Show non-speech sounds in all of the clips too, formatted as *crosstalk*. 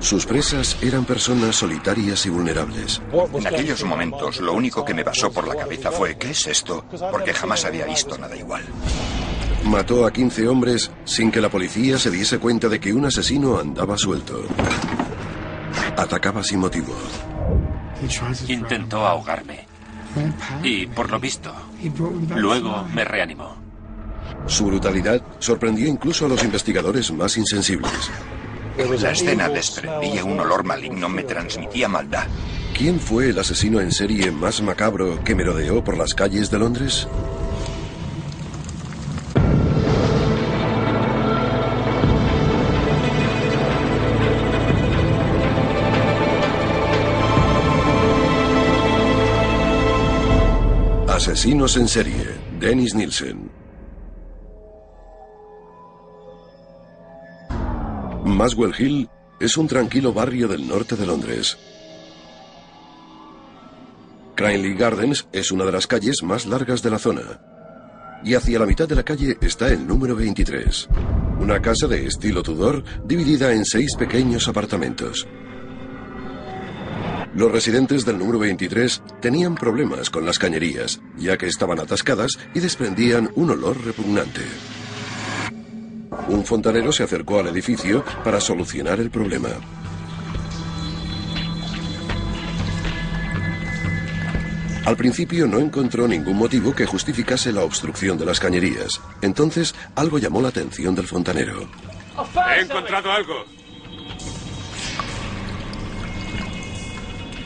Sus presas eran personas solitarias y vulnerables. En aquellos momentos, lo único que me pasó por la cabeza fue, ¿qué es esto? Porque jamás había visto nada igual. Mató a 15 hombres sin que la policía se diese cuenta de que un asesino andaba suelto. Atacaba sin motivo. Intentó ahogarme. Y por lo visto, luego me reanimó. Su brutalidad sorprendió incluso a los investigadores más insensibles. La escena desprendía un olor maligno, me transmitía maldad. ¿Quién fue el asesino en serie más macabro que merodeó por las calles de Londres? Asesinos en serie, Dennis Nielsen. Maswell Hill es un tranquilo barrio del norte de Londres. Cranley Gardens es una de las calles más largas de la zona. Y hacia la mitad de la calle está el número 23, una casa de estilo Tudor dividida en seis pequeños apartamentos. Los residentes del número 23 tenían problemas con las cañerías, ya que estaban atascadas y desprendían un olor repugnante. Un fontanero se acercó al edificio para solucionar el problema. Al principio no encontró ningún motivo que justificase la obstrucción de las cañerías. Entonces algo llamó la atención del fontanero. He encontrado algo.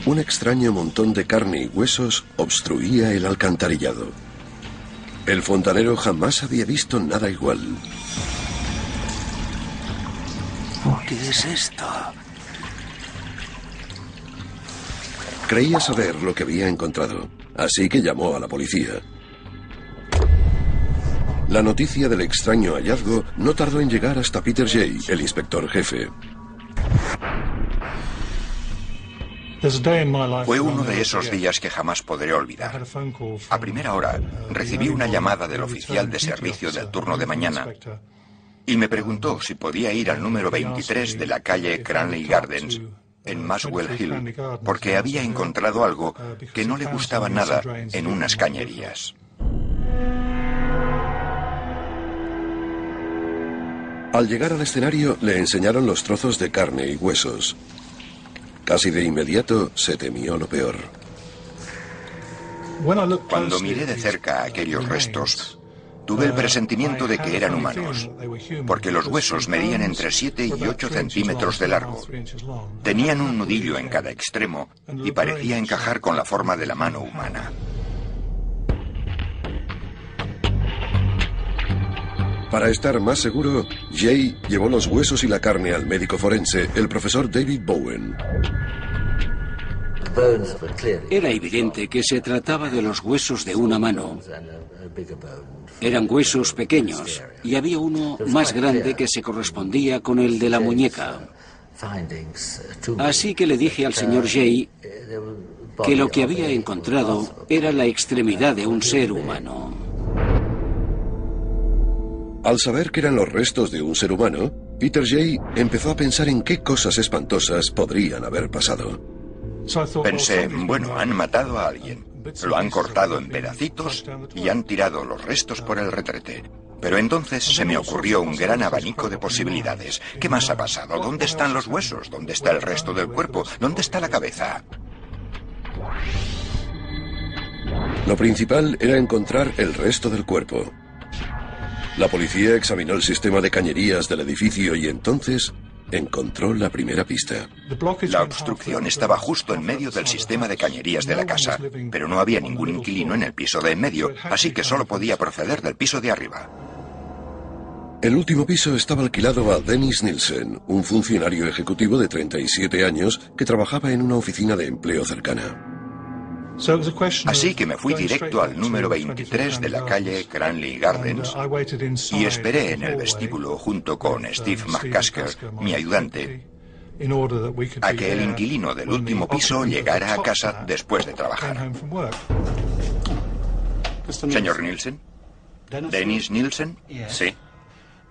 Un extraño montón de carne y huesos obstruía el alcantarillado. El fontanero jamás había visto nada igual. ¿Qué es esto? Creía saber lo que había encontrado, así que llamó a la policía. La noticia del extraño hallazgo no tardó en llegar hasta Peter Jay, el inspector jefe. Fue uno de esos días que jamás podré olvidar. A primera hora recibí una llamada del oficial de servicio del turno de mañana y me preguntó si podía ir al número 23 de la calle Cranley Gardens en Maswell Hill, porque había encontrado algo que no le gustaba nada en unas cañerías. Al llegar al escenario le enseñaron los trozos de carne y huesos. Casi de inmediato se temió lo peor. Cuando miré de cerca aquellos restos, tuve el presentimiento de que eran humanos, porque los huesos medían entre 7 y 8 centímetros de largo. Tenían un nudillo en cada extremo y parecía encajar con la forma de la mano humana. Para estar más seguro, Jay llevó los huesos y la carne al médico forense, el profesor David Bowen. Era evidente que se trataba de los huesos de una mano. Eran huesos pequeños y había uno más grande que se correspondía con el de la muñeca. Así que le dije al señor Jay que lo que había encontrado era la extremidad de un ser humano. Al saber que eran los restos de un ser humano, Peter Jay empezó a pensar en qué cosas espantosas podrían haber pasado. Pensé, bueno, han matado a alguien, lo han cortado en pedacitos y han tirado los restos por el retrete. Pero entonces se me ocurrió un gran abanico de posibilidades. ¿Qué más ha pasado? ¿Dónde están los huesos? ¿Dónde está el resto del cuerpo? ¿Dónde está la cabeza? Lo principal era encontrar el resto del cuerpo. La policía examinó el sistema de cañerías del edificio y entonces encontró la primera pista. La obstrucción estaba justo en medio del sistema de cañerías de la casa, pero no había ningún inquilino en el piso de en medio, así que solo podía proceder del piso de arriba. El último piso estaba alquilado a Dennis Nielsen, un funcionario ejecutivo de 37 años que trabajaba en una oficina de empleo cercana. Así que me fui directo al número 23 de la calle Cranley Gardens y esperé en el vestíbulo junto con Steve McCasker, mi ayudante, a que el inquilino del último piso llegara a casa después de trabajar. Señor Nielsen. ¿Dennis Nielsen? Sí.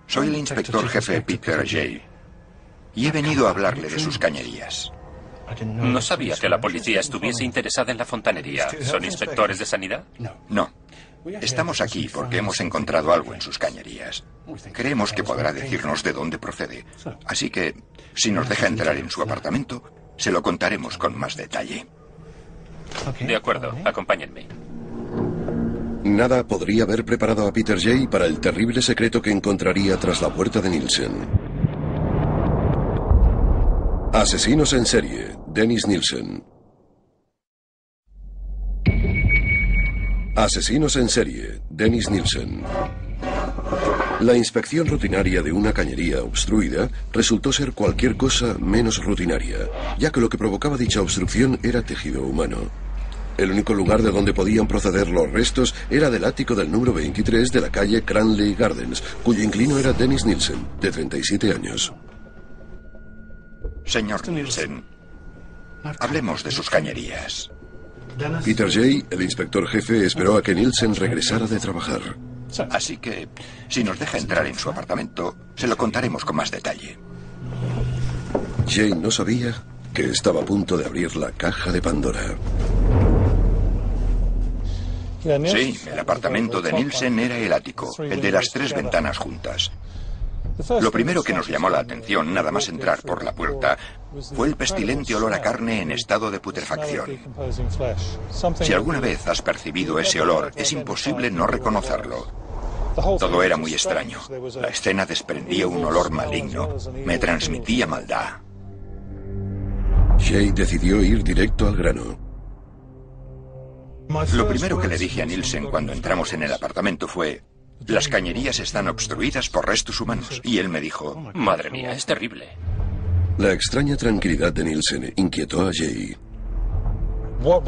Soy el inspector jefe Peter Jay. Y he venido a hablarle de sus cañerías. No sabía que la policía estuviese interesada en la fontanería. ¿Son inspectores de sanidad? No. Estamos aquí porque hemos encontrado algo en sus cañerías. Creemos que podrá decirnos de dónde procede. Así que, si nos deja entrar en su apartamento, se lo contaremos con más detalle. De acuerdo, acompáñenme. Nada podría haber preparado a Peter Jay para el terrible secreto que encontraría tras la puerta de Nielsen. Asesinos en serie, Dennis Nielsen. Asesinos en serie, Dennis Nielsen. La inspección rutinaria de una cañería obstruida resultó ser cualquier cosa menos rutinaria, ya que lo que provocaba dicha obstrucción era tejido humano. El único lugar de donde podían proceder los restos era del ático del número 23 de la calle Cranley Gardens, cuyo inclino era Dennis Nielsen, de 37 años. Señor Nielsen, hablemos de sus cañerías. Peter Jay, el inspector jefe, esperó a que Nielsen regresara de trabajar. Así que, si nos deja entrar en su apartamento, se lo contaremos con más detalle. Jay no sabía que estaba a punto de abrir la caja de Pandora. Sí, el apartamento de Nielsen era el ático, el de las tres ventanas juntas. Lo primero que nos llamó la atención, nada más entrar por la puerta, fue el pestilente olor a carne en estado de putrefacción. Si alguna vez has percibido ese olor, es imposible no reconocerlo. Todo era muy extraño. La escena desprendía un olor maligno. Me transmitía maldad. Shay decidió ir directo al grano. Lo primero que le dije a Nielsen cuando entramos en el apartamento fue, las cañerías están obstruidas por restos humanos. Y él me dijo, madre mía, es terrible. La extraña tranquilidad de Nielsen inquietó a Jay.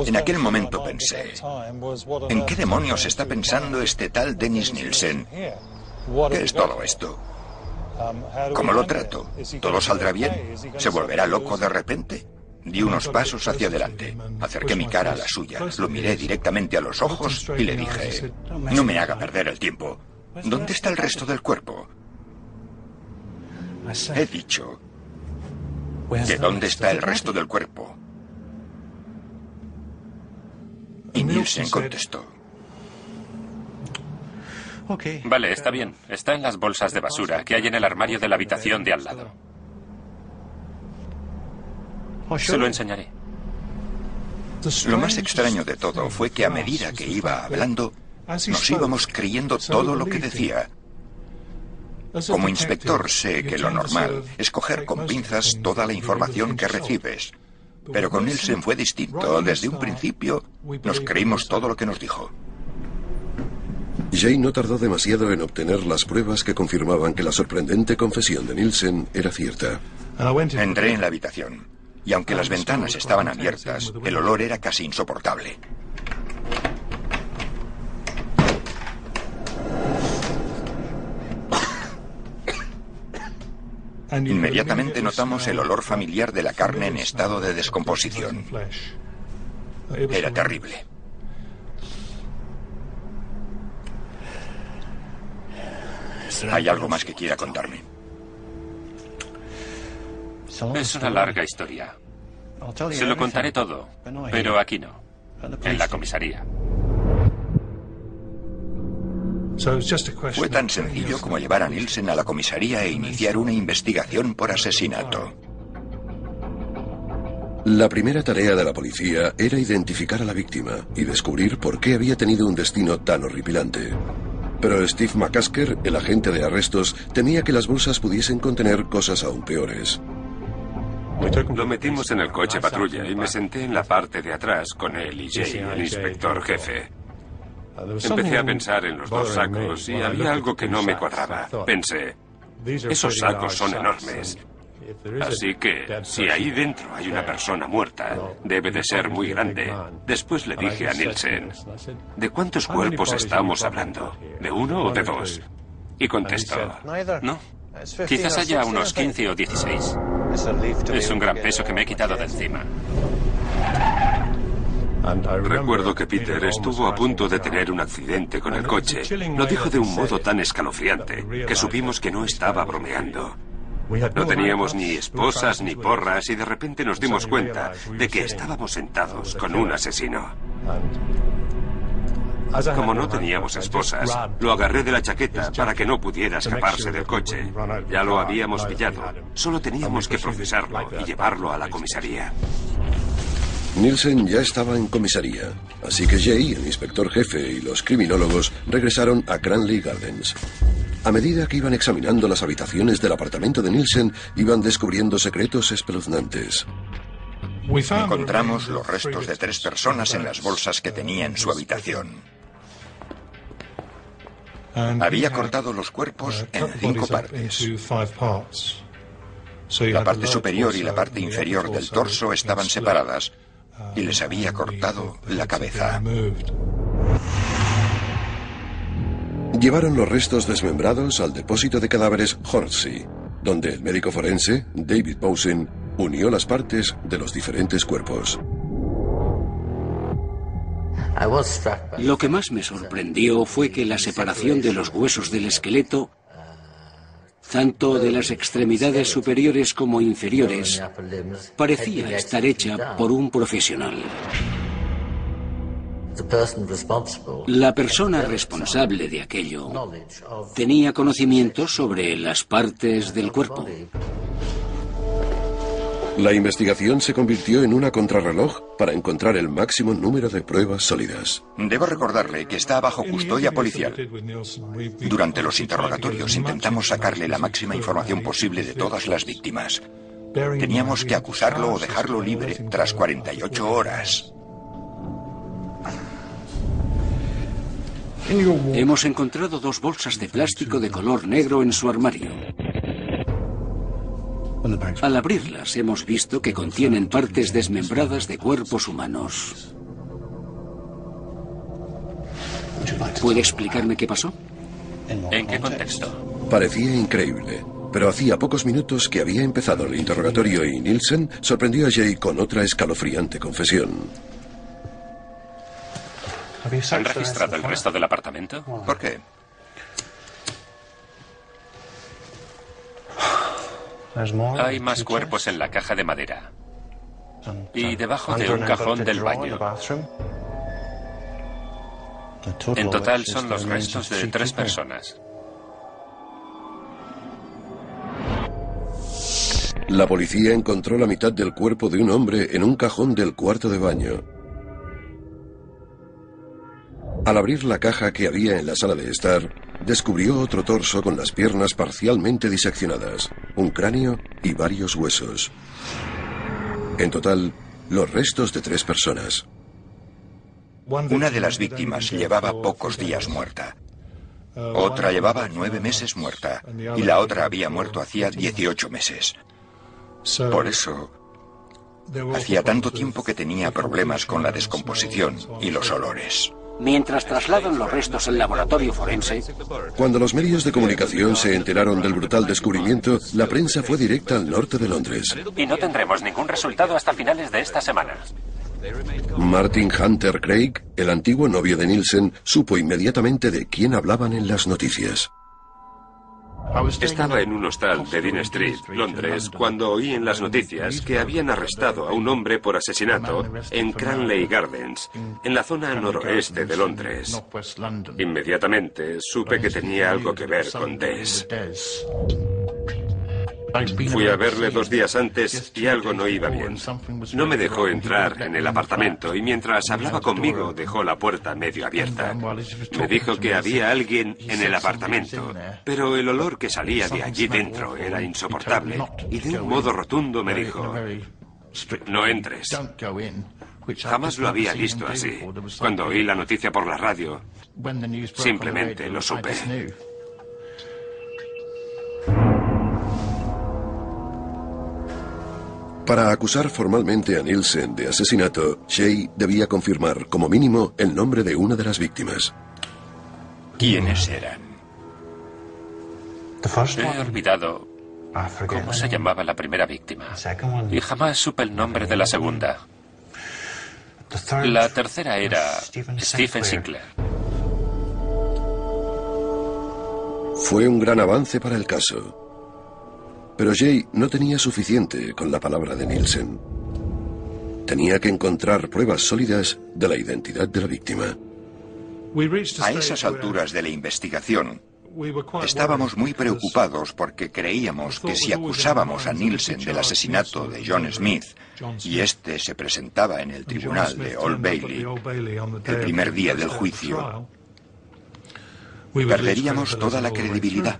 En aquel momento pensé, ¿en qué demonios está pensando este tal Dennis Nielsen? ¿Qué es todo esto? ¿Cómo lo trato? ¿Todo saldrá bien? ¿Se volverá loco de repente? Di unos pasos hacia adelante. Acerqué mi cara a la suya, lo miré directamente a los ojos y le dije, no me haga perder el tiempo. ¿Dónde está el resto del cuerpo? He dicho, ¿de dónde está el resto del cuerpo? Y Nielsen contestó. Vale, está bien. Está en las bolsas de basura que hay en el armario de la habitación de al lado. Se lo enseñaré. Lo más extraño de todo fue que a medida que iba hablando, nos íbamos creyendo todo lo que decía. Como inspector sé que lo normal es coger con pinzas toda la información que recibes. Pero con Nielsen fue distinto. Desde un principio nos creímos todo lo que nos dijo. Jay no tardó demasiado en obtener las pruebas que confirmaban que la sorprendente confesión de Nielsen era cierta. Entré en la habitación y aunque las ventanas estaban abiertas, el olor era casi insoportable. Inmediatamente notamos el olor familiar de la carne en estado de descomposición. Era terrible. ¿Hay algo más que quiera contarme? Es una larga historia. Se lo contaré todo, pero aquí no, en la comisaría. Fue tan sencillo como llevar a Nielsen a la comisaría e iniciar una investigación por asesinato. La primera tarea de la policía era identificar a la víctima y descubrir por qué había tenido un destino tan horripilante. Pero Steve McCasker, el agente de arrestos, temía que las bolsas pudiesen contener cosas aún peores. Lo metimos en el coche patrulla y me senté en la parte de atrás con él y Jay, el inspector jefe. Empecé a pensar en los dos sacos y había algo que no me cuadraba. Pensé, esos sacos son enormes. Así que, si ahí dentro hay una persona muerta, debe de ser muy grande. Después le dije a Nielsen, ¿de cuántos cuerpos estamos hablando? ¿De uno o de dos? Y contestó, no, Quizás haya unos 15 o 16. Es un gran peso que me he quitado de encima. Recuerdo que Peter estuvo a punto de tener un accidente con el coche. Lo dijo de un modo tan escalofriante que supimos que no estaba bromeando. No teníamos ni esposas ni porras y de repente nos dimos cuenta de que estábamos sentados con un asesino. Como no teníamos esposas, lo agarré de la chaqueta para que no pudiera escaparse del coche. Ya lo habíamos pillado. Solo teníamos que procesarlo y llevarlo a la comisaría. Nielsen ya estaba en comisaría, así que Jay, el inspector jefe y los criminólogos regresaron a Cranley Gardens. A medida que iban examinando las habitaciones del apartamento de Nielsen, iban descubriendo secretos espeluznantes. Encontramos los restos de tres personas en las bolsas que tenía en su habitación. Había cortado los cuerpos en cinco partes. La parte superior y la parte inferior del torso estaban separadas y les había cortado la cabeza. Llevaron los restos desmembrados al depósito de cadáveres Hornsey, donde el médico forense, David Posen, unió las partes de los diferentes cuerpos. Lo que más me sorprendió fue que la separación de los huesos del esqueleto, tanto de las extremidades superiores como inferiores, parecía estar hecha por un profesional. La persona responsable de aquello tenía conocimiento sobre las partes del cuerpo. La investigación se convirtió en una contrarreloj para encontrar el máximo número de pruebas sólidas. Debo recordarle que está bajo custodia policial. Durante los interrogatorios intentamos sacarle la máxima información posible de todas las víctimas. Teníamos que acusarlo o dejarlo libre tras 48 horas. Hemos encontrado dos bolsas de plástico de color negro en su armario. Al abrirlas hemos visto que contienen partes desmembradas de cuerpos humanos. ¿Puede explicarme qué pasó? ¿En qué contexto? Parecía increíble, pero hacía pocos minutos que había empezado el interrogatorio y Nielsen sorprendió a Jay con otra escalofriante confesión. ¿Han registrado el resto del apartamento? ¿Por qué? Hay más cuerpos en la caja de madera. Y debajo de un cajón del baño. En total son los restos de tres personas. La policía encontró la mitad del cuerpo de un hombre en un cajón del cuarto de baño. Al abrir la caja que había en la sala de estar, descubrió otro torso con las piernas parcialmente diseccionadas, un cráneo y varios huesos. En total, los restos de tres personas. Una de las víctimas llevaba pocos días muerta. Otra llevaba nueve meses muerta y la otra había muerto hacía 18 meses. Por eso, hacía tanto tiempo que tenía problemas con la descomposición y los olores mientras trasladan los restos al laboratorio forense. Cuando los medios de comunicación se enteraron del brutal descubrimiento, la prensa fue directa al norte de Londres. Y no tendremos ningún resultado hasta finales de esta semana. Martin Hunter Craig, el antiguo novio de Nielsen, supo inmediatamente de quién hablaban en las noticias. Estaba en un hostal de Dean Street, Londres, cuando oí en las noticias que habían arrestado a un hombre por asesinato en Cranley Gardens, en la zona noroeste de Londres. Inmediatamente supe que tenía algo que ver con Des. Fui a verle dos días antes y algo no iba bien. No me dejó entrar en el apartamento y mientras hablaba conmigo dejó la puerta medio abierta. Me dijo que había alguien en el apartamento, pero el olor que salía de allí dentro era insoportable y de un modo rotundo me dijo, no entres. Jamás lo había visto así. Cuando oí la noticia por la radio, simplemente lo supe. Para acusar formalmente a Nielsen de asesinato, Shay debía confirmar como mínimo el nombre de una de las víctimas. ¿Quiénes eran? He olvidado cómo se llamaba la primera víctima y jamás supe el nombre de la segunda. La tercera era Stephen Sinclair. Fue un gran avance para el caso. Pero Jay no tenía suficiente con la palabra de Nielsen. Tenía que encontrar pruebas sólidas de la identidad de la víctima. A esas alturas de la investigación, Estábamos muy preocupados porque creíamos que si acusábamos a Nielsen del asesinato de John Smith y este se presentaba en el tribunal de Old Bailey el primer día del juicio, perderíamos toda la credibilidad.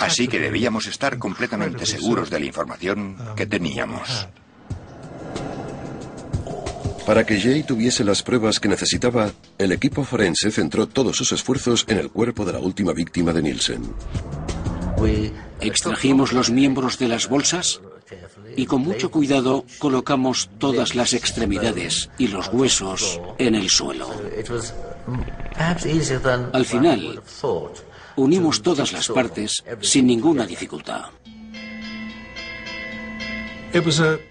Así que debíamos estar completamente seguros de la información que teníamos. Para que Jay tuviese las pruebas que necesitaba, el equipo forense centró todos sus esfuerzos en el cuerpo de la última víctima de Nielsen. Extrajimos los miembros de las bolsas y con mucho cuidado colocamos todas las extremidades y los huesos en el suelo. Al final, unimos todas las partes sin ninguna dificultad.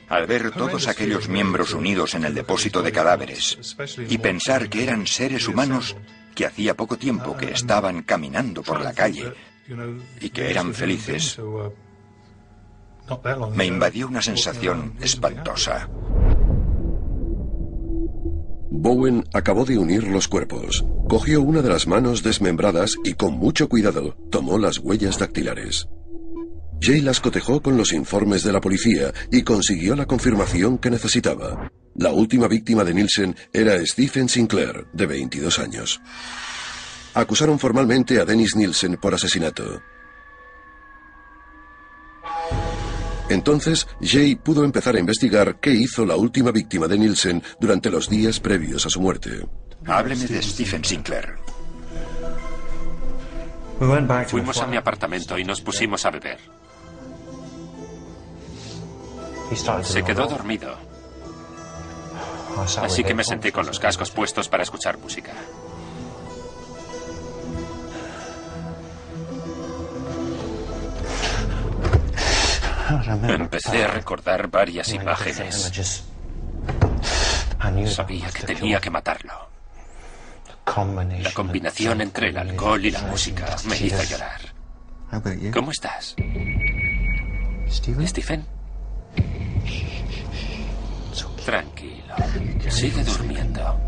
Al ver todos aquellos miembros unidos en el depósito de cadáveres y pensar que eran seres humanos que hacía poco tiempo que estaban caminando por la calle y que eran felices, me invadió una sensación espantosa. Bowen acabó de unir los cuerpos. Cogió una de las manos desmembradas y con mucho cuidado tomó las huellas dactilares. Jay las cotejó con los informes de la policía y consiguió la confirmación que necesitaba. La última víctima de Nielsen era Stephen Sinclair, de 22 años. Acusaron formalmente a Dennis Nielsen por asesinato. Entonces, Jay pudo empezar a investigar qué hizo la última víctima de Nielsen durante los días previos a su muerte. Hábleme de Stephen Sinclair. Fuimos a mi apartamento y nos pusimos a beber. Se quedó dormido. Así que me senté con los cascos puestos para escuchar música. Empecé a recordar varias imágenes. Sabía que tenía que matarlo. La combinación entre el alcohol y la música me hizo llorar. ¿Cómo estás? ¿Stephen? Tranquilo. Sigue durmiendo.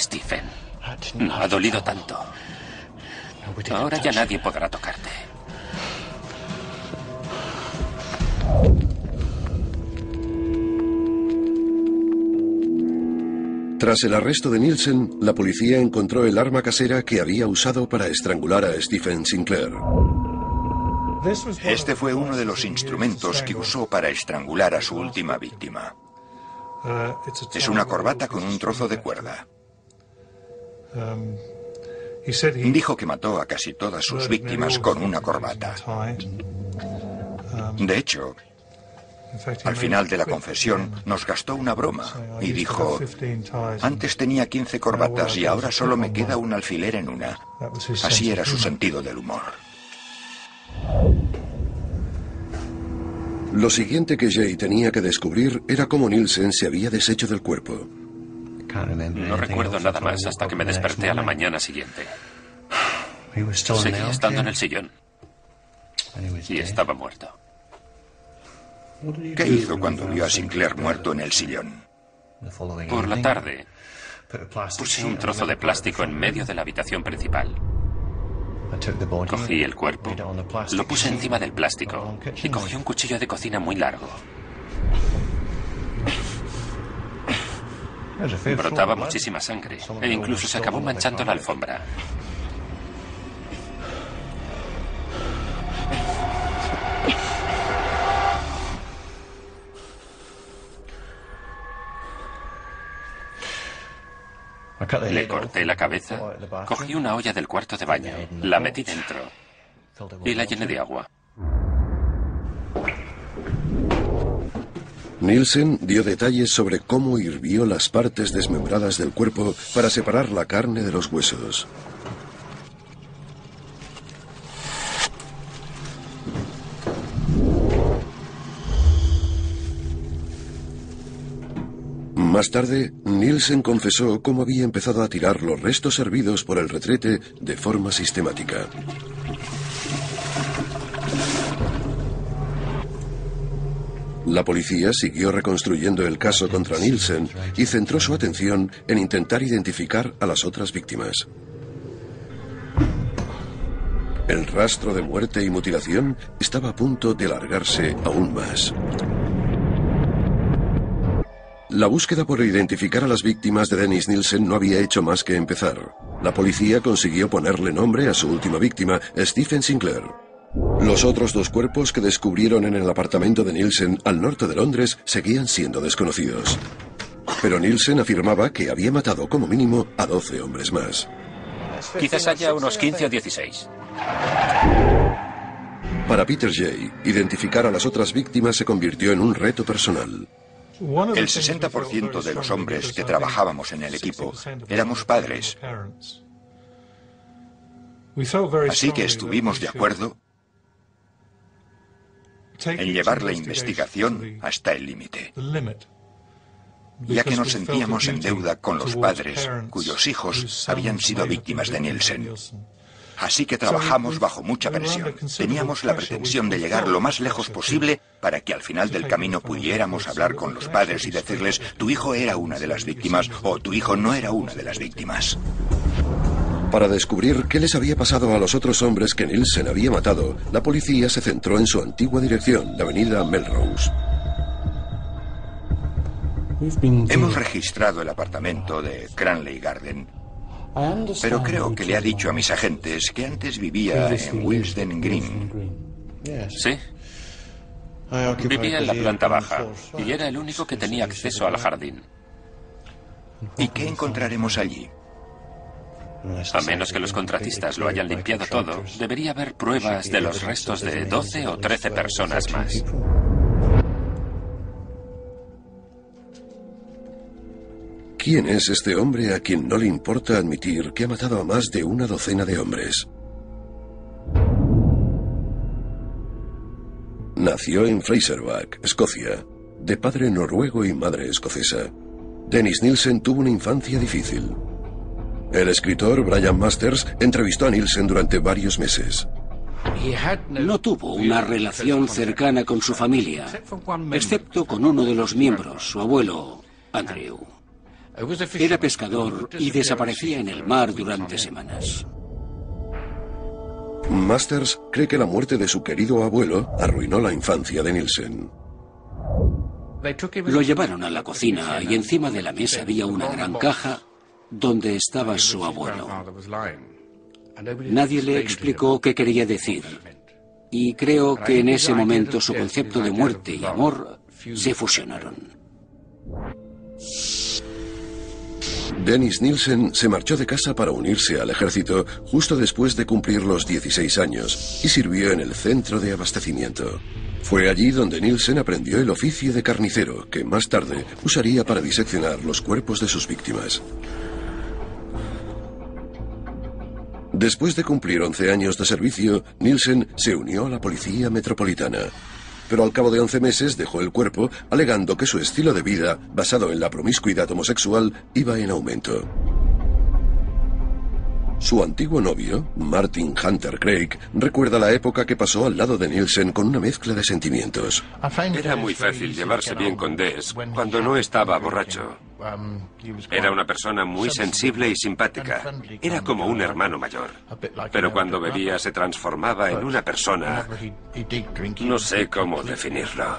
Stephen? No ha dolido tanto. Ahora ya nadie podrá tocarte. Tras el arresto de Nielsen, la policía encontró el arma casera que había usado para estrangular a Stephen Sinclair. Este fue uno de los instrumentos que usó para estrangular a su última víctima. Es una corbata con un trozo de cuerda. Dijo que mató a casi todas sus víctimas con una corbata. De hecho, al final de la confesión nos gastó una broma y dijo, antes tenía 15 corbatas y ahora solo me queda un alfiler en una. Así era su sentido del humor. Lo siguiente que Jay tenía que descubrir era cómo Nielsen se había deshecho del cuerpo. No recuerdo nada más hasta que me desperté a la mañana siguiente. Seguía estando en el sillón. Y estaba muerto. ¿Qué hizo cuando vio a Sinclair muerto en el sillón? Por la tarde, puse un trozo de plástico en medio de la habitación principal. Cogí el cuerpo, lo puse encima del plástico y cogí un cuchillo de cocina muy largo. Brotaba muchísima sangre e incluso se acabó manchando la alfombra. Le corté la cabeza, cogí una olla del cuarto de baño, la metí dentro y la llené de agua. Nielsen dio detalles sobre cómo hirvió las partes desmembradas del cuerpo para separar la carne de los huesos. Más tarde, Nielsen confesó cómo había empezado a tirar los restos hervidos por el retrete de forma sistemática. La policía siguió reconstruyendo el caso contra Nielsen y centró su atención en intentar identificar a las otras víctimas. El rastro de muerte y mutilación estaba a punto de alargarse aún más. La búsqueda por identificar a las víctimas de Dennis Nielsen no había hecho más que empezar. La policía consiguió ponerle nombre a su última víctima, Stephen Sinclair. Los otros dos cuerpos que descubrieron en el apartamento de Nielsen al norte de Londres seguían siendo desconocidos. Pero Nielsen afirmaba que había matado como mínimo a 12 hombres más. Quizás haya unos 15 o 16. Para Peter Jay, identificar a las otras víctimas se convirtió en un reto personal. El 60% de los hombres que trabajábamos en el equipo éramos padres. Así que estuvimos de acuerdo en llevar la investigación hasta el límite, ya que nos sentíamos en deuda con los padres cuyos hijos habían sido víctimas de Nielsen. Así que trabajamos bajo mucha presión. Teníamos la pretensión de llegar lo más lejos posible para que al final del camino pudiéramos hablar con los padres y decirles, tu hijo era una de las víctimas o tu hijo no era una de las víctimas. Para descubrir qué les había pasado a los otros hombres que Nielsen había matado, la policía se centró en su antigua dirección, la avenida Melrose. Hemos registrado el apartamento de Cranley Garden, pero creo que le ha dicho a mis agentes que antes vivía en Wilsden Green. Sí. Vivía en la planta baja y era el único que tenía acceso al jardín. ¿Y qué encontraremos allí? A menos que los contratistas lo hayan limpiado todo, debería haber pruebas de los restos de 12 o 13 personas más. ¿Quién es este hombre a quien no le importa admitir que ha matado a más de una docena de hombres? Nació en Fraserback, Escocia, de padre noruego y madre escocesa. Dennis Nielsen tuvo una infancia difícil. El escritor Brian Masters entrevistó a Nielsen durante varios meses. No tuvo una relación cercana con su familia, excepto con uno de los miembros, su abuelo, Andrew. Era pescador y desaparecía en el mar durante semanas. Masters cree que la muerte de su querido abuelo arruinó la infancia de Nielsen. Lo llevaron a la cocina y encima de la mesa había una gran caja donde estaba su abuelo. Nadie le explicó qué quería decir. Y creo que en ese momento su concepto de muerte y amor se fusionaron. Dennis Nielsen se marchó de casa para unirse al ejército justo después de cumplir los 16 años y sirvió en el centro de abastecimiento. Fue allí donde Nielsen aprendió el oficio de carnicero, que más tarde usaría para diseccionar los cuerpos de sus víctimas. Después de cumplir 11 años de servicio, Nielsen se unió a la Policía Metropolitana. Pero al cabo de 11 meses dejó el cuerpo alegando que su estilo de vida, basado en la promiscuidad homosexual, iba en aumento. Su antiguo novio, Martin Hunter Craig, recuerda la época que pasó al lado de Nielsen con una mezcla de sentimientos. Era muy fácil llevarse bien con Des cuando no estaba borracho. Era una persona muy sensible y simpática. Era como un hermano mayor. Pero cuando bebía se transformaba en una persona... No sé cómo definirlo.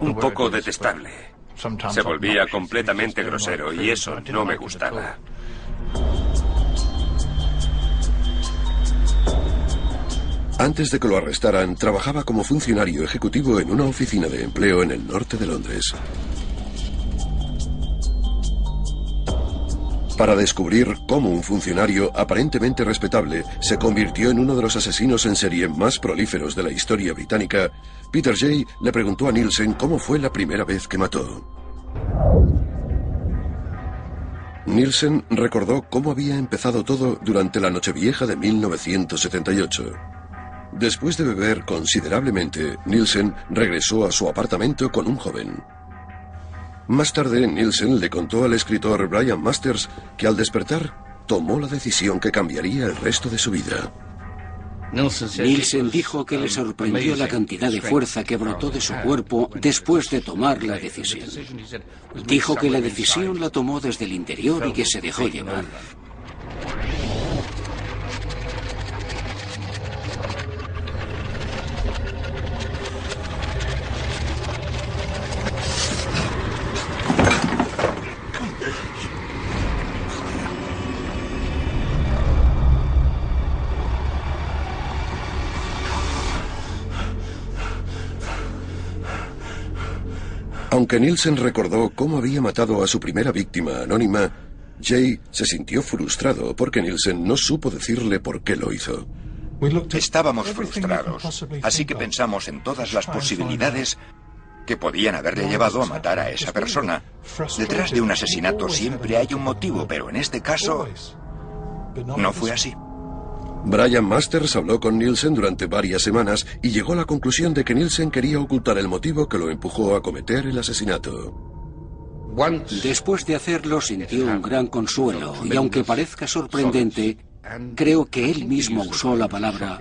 Un poco detestable. Se volvía completamente grosero y eso no me gustaba. Antes de que lo arrestaran, trabajaba como funcionario ejecutivo en una oficina de empleo en el norte de Londres. Para descubrir cómo un funcionario aparentemente respetable se convirtió en uno de los asesinos en serie más prolíferos de la historia británica, Peter Jay le preguntó a Nielsen cómo fue la primera vez que mató. Nielsen recordó cómo había empezado todo durante la Nochevieja de 1978. Después de beber considerablemente, Nielsen regresó a su apartamento con un joven. Más tarde, Nielsen le contó al escritor Brian Masters que al despertar tomó la decisión que cambiaría el resto de su vida. Nielsen dijo que le sorprendió la cantidad de fuerza que brotó de su cuerpo después de tomar la decisión. Dijo que la decisión la tomó desde el interior y que se dejó llevar. Aunque Nielsen recordó cómo había matado a su primera víctima anónima, Jay se sintió frustrado porque Nielsen no supo decirle por qué lo hizo. Estábamos frustrados, así que pensamos en todas las posibilidades que podían haberle llevado a matar a esa persona. Detrás de un asesinato siempre hay un motivo, pero en este caso no fue así. Brian Masters habló con Nielsen durante varias semanas y llegó a la conclusión de que Nielsen quería ocultar el motivo que lo empujó a cometer el asesinato. Después de hacerlo sintió un gran consuelo y aunque parezca sorprendente, creo que él mismo usó la palabra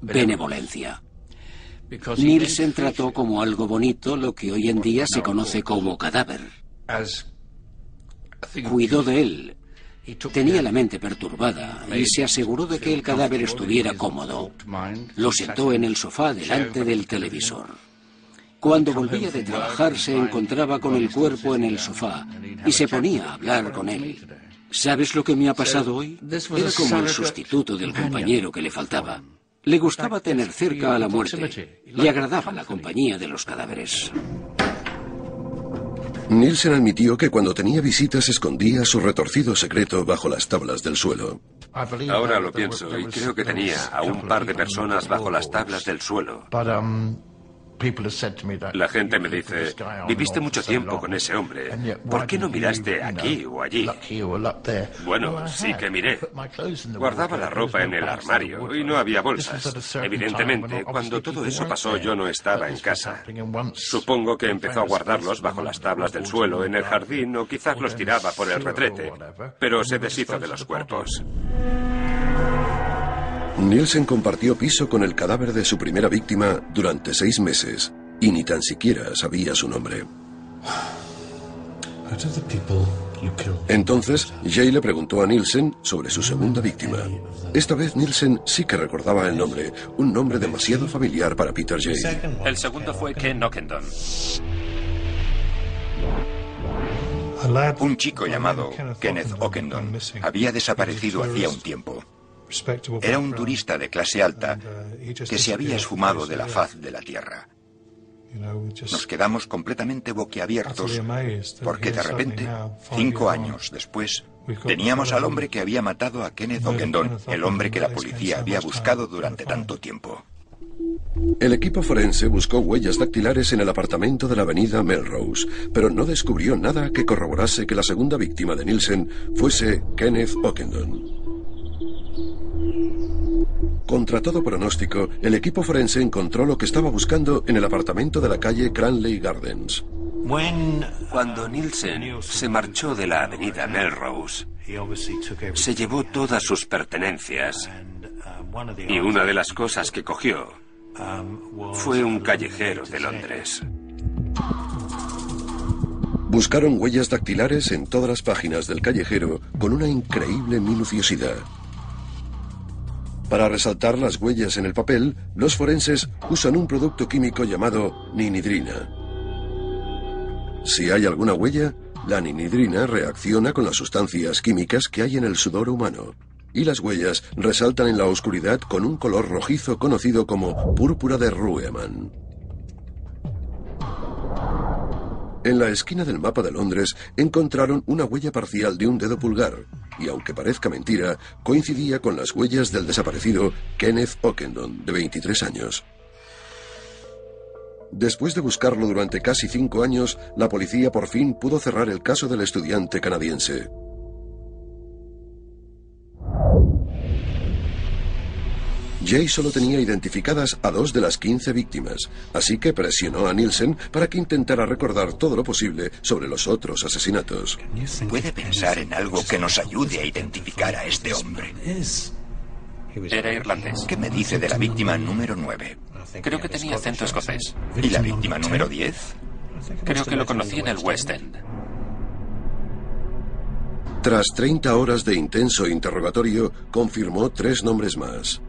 benevolencia. Nielsen trató como algo bonito lo que hoy en día se conoce como cadáver. Cuidó de él, Tenía la mente perturbada y se aseguró de que el cadáver estuviera cómodo. Lo sentó en el sofá delante del televisor. Cuando volvía de trabajar se encontraba con el cuerpo en el sofá y se ponía a hablar con él. ¿Sabes lo que me ha pasado hoy? Era como el sustituto del compañero que le faltaba. Le gustaba tener cerca a la muerte. Le agradaba la compañía de los cadáveres. Nielsen admitió que cuando tenía visitas escondía su retorcido secreto bajo las tablas del suelo. Ahora lo pienso y creo que tenía a un par de personas bajo las tablas del suelo. La gente me dice, viviste mucho tiempo con ese hombre, ¿por qué no miraste aquí o allí? Bueno, sí que miré. Guardaba la ropa en el armario y no había bolsas. Evidentemente, cuando todo eso pasó yo no estaba en casa. Supongo que empezó a guardarlos bajo las tablas del suelo en el jardín o quizás los tiraba por el retrete, pero se deshizo de los cuerpos. Nielsen compartió piso con el cadáver de su primera víctima durante seis meses y ni tan siquiera sabía su nombre. Entonces, Jay le preguntó a Nielsen sobre su segunda víctima. Esta vez Nielsen sí que recordaba el nombre, un nombre demasiado familiar para Peter Jay. El segundo fue Ken Ockendon. Un chico llamado Kenneth Ockendon había desaparecido hacía un tiempo. Era un turista de clase alta que se había esfumado de la faz de la Tierra. Nos quedamos completamente boquiabiertos porque de repente, cinco años después, teníamos al hombre que había matado a Kenneth Ockendon, el hombre que la policía había buscado durante tanto tiempo. El equipo forense buscó huellas dactilares en el apartamento de la avenida Melrose, pero no descubrió nada que corroborase que la segunda víctima de Nielsen fuese Kenneth Ockendon. Contra todo pronóstico, el equipo forense encontró lo que estaba buscando en el apartamento de la calle Cranley Gardens. Cuando Nielsen se marchó de la avenida Melrose, se llevó todas sus pertenencias y una de las cosas que cogió fue un callejero de Londres. Buscaron huellas dactilares en todas las páginas del callejero con una increíble minuciosidad. Para resaltar las huellas en el papel, los forenses usan un producto químico llamado ninidrina. Si hay alguna huella, la ninidrina reacciona con las sustancias químicas que hay en el sudor humano, y las huellas resaltan en la oscuridad con un color rojizo conocido como púrpura de Rueman. En la esquina del mapa de Londres encontraron una huella parcial de un dedo pulgar, y aunque parezca mentira, coincidía con las huellas del desaparecido Kenneth Ockendon, de 23 años. Después de buscarlo durante casi cinco años, la policía por fin pudo cerrar el caso del estudiante canadiense. Jay solo tenía identificadas a dos de las 15 víctimas, así que presionó a Nielsen para que intentara recordar todo lo posible sobre los otros asesinatos. ¿Puede pensar en algo que nos ayude a identificar a este hombre? Era irlandés. ¿Qué me dice de la víctima número 9? Creo que tenía acento escocés. ¿Y la víctima número 10? Creo que lo conocí en el West End. Tras 30 horas de intenso interrogatorio, confirmó tres nombres más.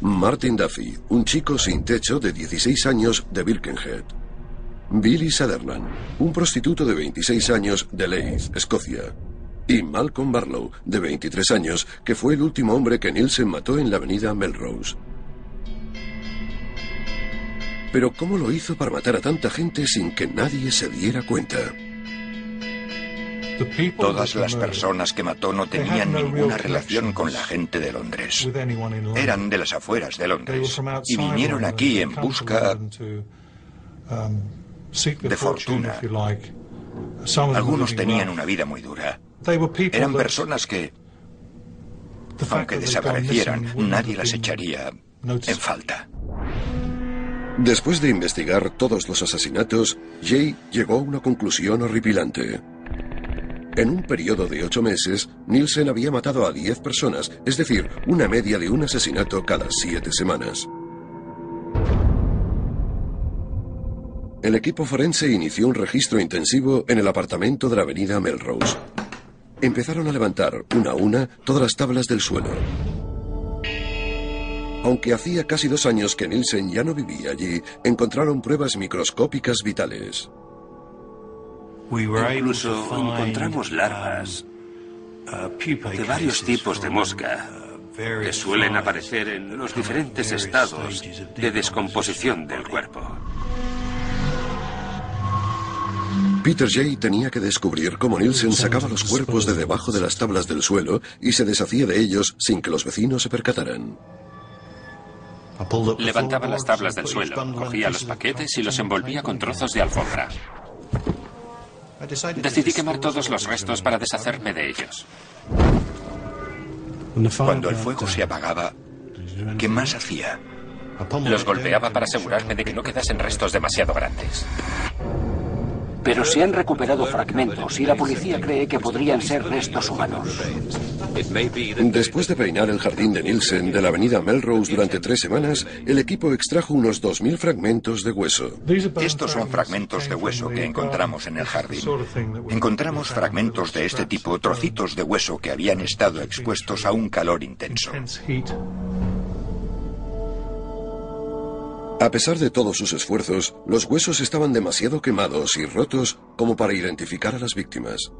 Martin Duffy, un chico sin techo de 16 años de Birkenhead. Billy Sutherland, un prostituto de 26 años de Leith, Escocia. Y Malcolm Barlow, de 23 años, que fue el último hombre que Nielsen mató en la avenida Melrose. Pero ¿cómo lo hizo para matar a tanta gente sin que nadie se diera cuenta? Todas las personas que mató no tenían ninguna relación con la gente de Londres. Eran de las afueras de Londres y vinieron aquí en busca de fortuna. Algunos tenían una vida muy dura. Eran personas que, aunque desaparecieran, nadie las echaría en falta. Después de investigar todos los asesinatos, Jay llegó a una conclusión horripilante. En un periodo de ocho meses, Nielsen había matado a diez personas, es decir, una media de un asesinato cada siete semanas. El equipo forense inició un registro intensivo en el apartamento de la avenida Melrose. Empezaron a levantar, una a una, todas las tablas del suelo. Aunque hacía casi dos años que Nielsen ya no vivía allí, encontraron pruebas microscópicas vitales. Incluso encontramos larvas de varios tipos de mosca que suelen aparecer en los diferentes estados de descomposición del cuerpo. Peter Jay tenía que descubrir cómo Nielsen sacaba los cuerpos de debajo de las tablas del suelo y se deshacía de ellos sin que los vecinos se percataran. Levantaba las tablas del suelo, cogía los paquetes y los envolvía con trozos de alfombra. Decidí quemar todos los restos para deshacerme de ellos. Cuando el fuego se apagaba, ¿qué más hacía? Los golpeaba para asegurarme de que no quedasen restos demasiado grandes. Pero se han recuperado fragmentos y la policía cree que podrían ser restos humanos. Después de peinar el jardín de Nielsen de la avenida Melrose durante tres semanas, el equipo extrajo unos 2.000 fragmentos de hueso. Estos son fragmentos de hueso que encontramos en el jardín. Encontramos fragmentos de este tipo, trocitos de hueso que habían estado expuestos a un calor intenso. A pesar de todos sus esfuerzos, los huesos estaban demasiado quemados y rotos como para identificar a las víctimas.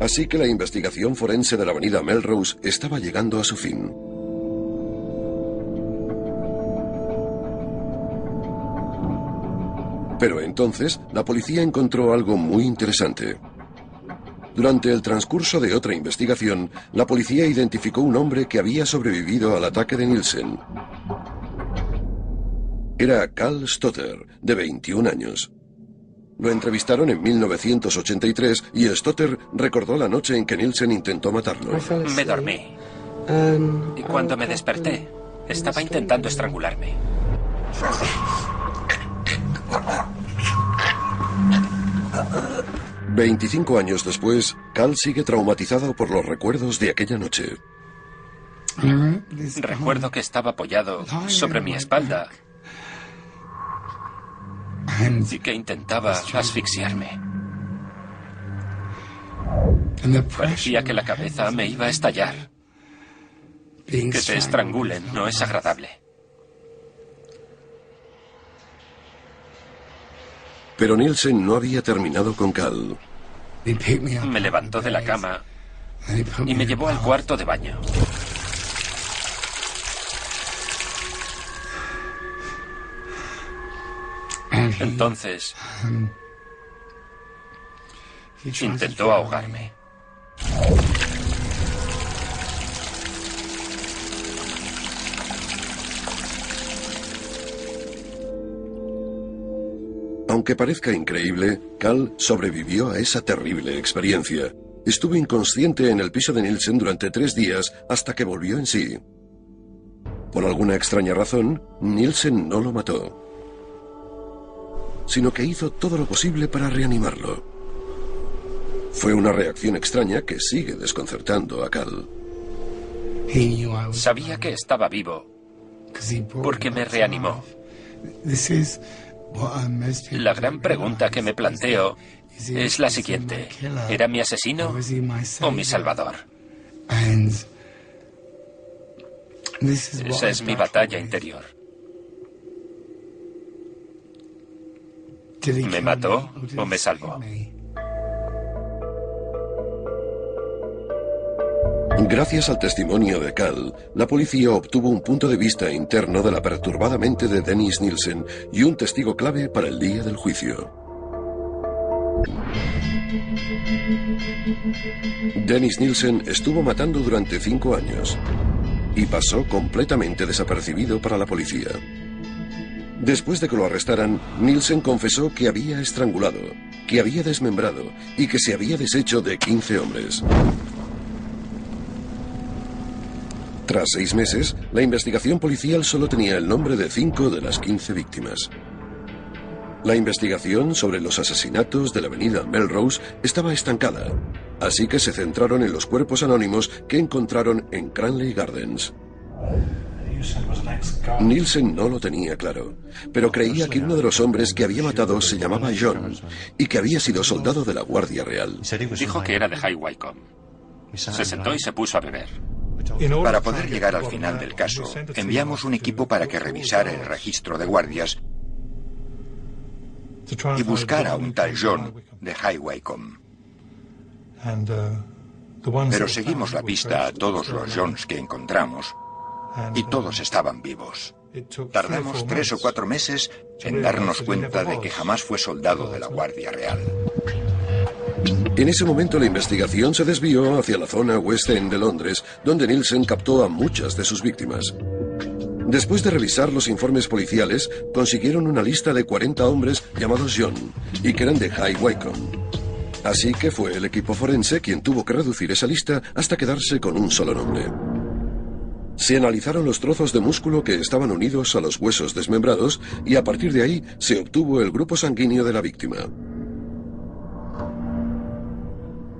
Así que la investigación forense de la avenida Melrose estaba llegando a su fin. Pero entonces, la policía encontró algo muy interesante. Durante el transcurso de otra investigación, la policía identificó un hombre que había sobrevivido al ataque de Nielsen. Era Carl Stotter, de 21 años. Lo entrevistaron en 1983 y Stotter recordó la noche en que Nielsen intentó matarlo. Me dormí. Y cuando me desperté, estaba intentando estrangularme. 25 años después, Cal sigue traumatizado por los recuerdos de aquella noche. Recuerdo que estaba apoyado sobre mi espalda y que intentaba asfixiarme. Parecía que la cabeza me iba a estallar. Que te estrangulen no es agradable. Pero Nielsen no había terminado con Cal. Me levantó de la cama y me llevó al cuarto de baño. *laughs* Entonces intentó ahogarme. Aunque parezca increíble, Cal sobrevivió a esa terrible experiencia. Estuvo inconsciente en el piso de Nielsen durante tres días hasta que volvió en sí. Por alguna extraña razón, Nielsen no lo mató, sino que hizo todo lo posible para reanimarlo. Fue una reacción extraña que sigue desconcertando a Cal. Sabía que estaba vivo porque me reanimó. La gran pregunta que me planteo es la siguiente. ¿Era mi asesino o mi salvador? Esa es mi batalla interior. ¿Me mató o me salvó? Gracias al testimonio de Cal, la policía obtuvo un punto de vista interno de la perturbada mente de Dennis Nielsen y un testigo clave para el día del juicio. Dennis Nielsen estuvo matando durante cinco años y pasó completamente desapercibido para la policía. Después de que lo arrestaran, Nielsen confesó que había estrangulado, que había desmembrado y que se había deshecho de 15 hombres. Tras seis meses, la investigación policial solo tenía el nombre de cinco de las 15 víctimas. La investigación sobre los asesinatos de la avenida Melrose estaba estancada, así que se centraron en los cuerpos anónimos que encontraron en Cranley Gardens. Nielsen no lo tenía claro, pero creía que uno de los hombres que había matado se llamaba John y que había sido soldado de la Guardia Real. Dijo que era de High Wycombe. Se sentó y se puso a beber. Para poder llegar al final del caso, enviamos un equipo para que revisara el registro de guardias y buscara a un tal John de High Wycombe. Pero seguimos la pista a todos los Johns que encontramos y todos estaban vivos. Tardamos tres o cuatro meses en darnos cuenta de que jamás fue soldado de la Guardia Real. En ese momento la investigación se desvió hacia la zona West End de Londres, donde Nielsen captó a muchas de sus víctimas. Después de revisar los informes policiales, consiguieron una lista de 40 hombres llamados John y que eran de High Wycombe. Así que fue el equipo forense quien tuvo que reducir esa lista hasta quedarse con un solo nombre. Se analizaron los trozos de músculo que estaban unidos a los huesos desmembrados y a partir de ahí se obtuvo el grupo sanguíneo de la víctima.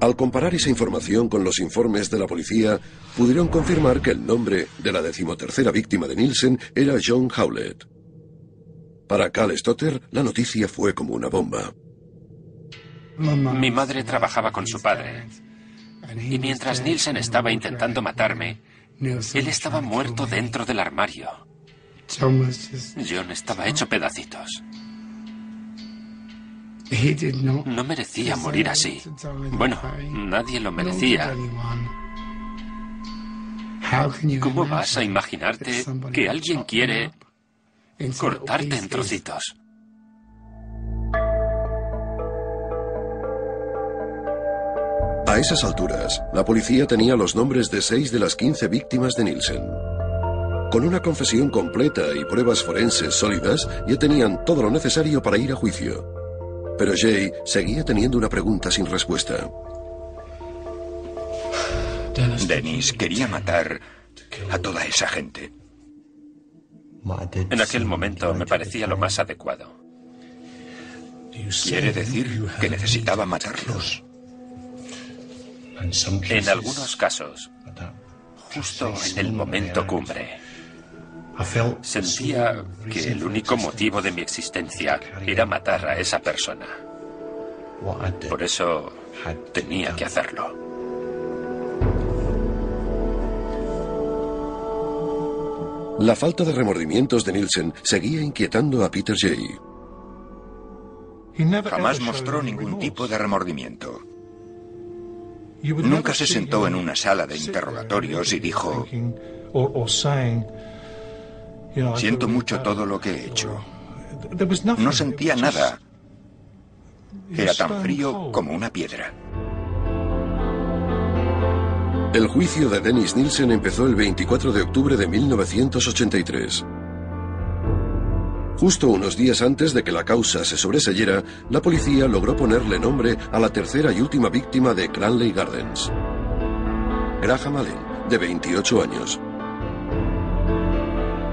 Al comparar esa información con los informes de la policía, pudieron confirmar que el nombre de la decimotercera víctima de Nielsen era John Howlett. Para Cal Stotter, la noticia fue como una bomba. Mi madre trabajaba con su padre. Y mientras Nielsen estaba intentando matarme, él estaba muerto dentro del armario. John estaba hecho pedacitos. No merecía morir así. Bueno, nadie lo merecía. ¿Cómo vas a imaginarte que alguien quiere cortarte en trocitos? A esas alturas, la policía tenía los nombres de seis de las 15 víctimas de Nielsen. Con una confesión completa y pruebas forenses sólidas, ya tenían todo lo necesario para ir a juicio. Pero Jay seguía teniendo una pregunta sin respuesta. Dennis quería matar a toda esa gente. En aquel momento me parecía lo más adecuado. Quiere decir que necesitaba matarlos. En algunos casos, justo en el momento cumbre. Sentía que el único motivo de mi existencia era matar a esa persona. Por eso tenía que hacerlo. La falta de remordimientos de Nielsen seguía inquietando a Peter Jay. Jamás mostró ningún tipo de remordimiento. Nunca se sentó en una sala de interrogatorios y dijo, Siento mucho todo lo que he hecho. No sentía nada. Era tan frío como una piedra. El juicio de Dennis Nielsen empezó el 24 de octubre de 1983. Justo unos días antes de que la causa se sobreseyera, la policía logró ponerle nombre a la tercera y última víctima de Cranley Gardens. Graham Allen, de 28 años.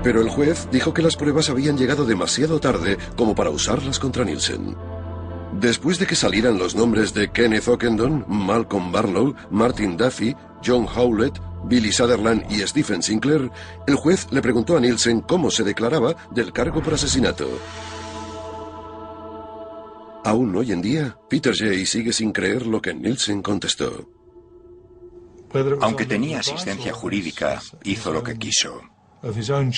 Pero el juez dijo que las pruebas habían llegado demasiado tarde como para usarlas contra Nielsen. Después de que salieran los nombres de Kenneth Ockendon, Malcolm Barlow, Martin Duffy, John Howlett, Billy Sutherland y Stephen Sinclair, el juez le preguntó a Nielsen cómo se declaraba del cargo por asesinato. Aún hoy en día, Peter Jay sigue sin creer lo que Nielsen contestó. Aunque tenía asistencia jurídica, hizo lo que quiso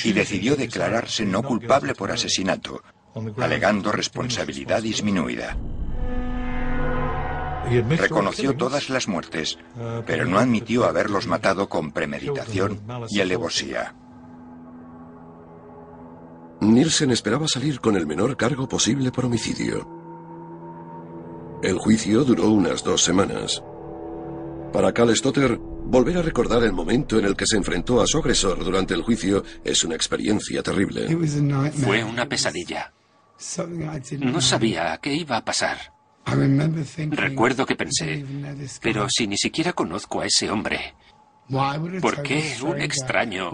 y decidió declararse no culpable por asesinato, alegando responsabilidad disminuida. Reconoció todas las muertes, pero no admitió haberlos matado con premeditación y alevosía. Nielsen esperaba salir con el menor cargo posible por homicidio. El juicio duró unas dos semanas. Para Cal Stotter, volver a recordar el momento en el que se enfrentó a su agresor durante el juicio es una experiencia terrible. Fue una pesadilla. No sabía qué iba a pasar. Recuerdo que pensé, pero si ni siquiera conozco a ese hombre, ¿por qué un extraño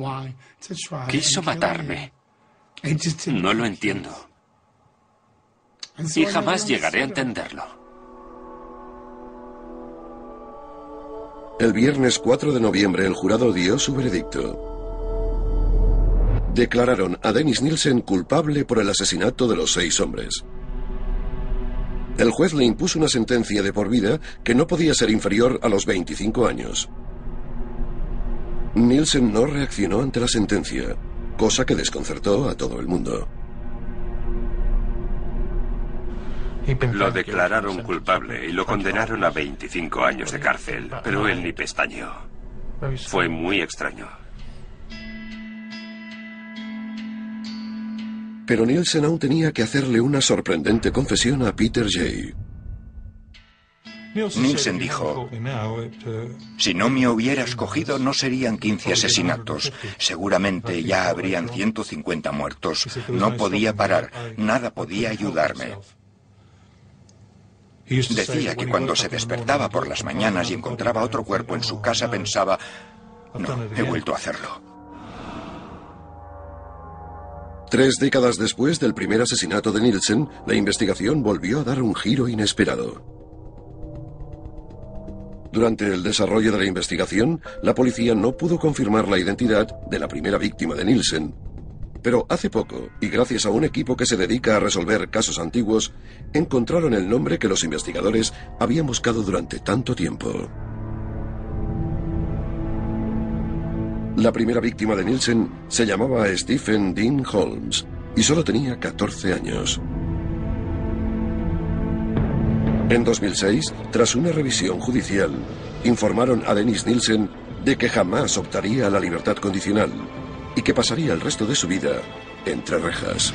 quiso matarme? No lo entiendo. Y jamás llegaré a entenderlo. El viernes 4 de noviembre el jurado dio su veredicto. Declararon a Dennis Nielsen culpable por el asesinato de los seis hombres. El juez le impuso una sentencia de por vida que no podía ser inferior a los 25 años. Nielsen no reaccionó ante la sentencia, cosa que desconcertó a todo el mundo. Lo declararon culpable y lo condenaron a 25 años de cárcel, pero él ni pestañeó. Fue muy extraño. Pero Nielsen aún tenía que hacerle una sorprendente confesión a Peter Jay. Nielsen dijo, si no me hubieras cogido no serían 15 asesinatos, seguramente ya habrían 150 muertos. No podía parar, nada podía ayudarme. Decía que cuando se despertaba por las mañanas y encontraba otro cuerpo en su casa pensaba, no, he vuelto a hacerlo. Tres décadas después del primer asesinato de Nielsen, la investigación volvió a dar un giro inesperado. Durante el desarrollo de la investigación, la policía no pudo confirmar la identidad de la primera víctima de Nielsen, pero hace poco, y gracias a un equipo que se dedica a resolver casos antiguos, encontraron el nombre que los investigadores habían buscado durante tanto tiempo. La primera víctima de Nielsen se llamaba Stephen Dean Holmes y solo tenía 14 años. En 2006, tras una revisión judicial, informaron a Dennis Nielsen de que jamás optaría a la libertad condicional y que pasaría el resto de su vida entre rejas.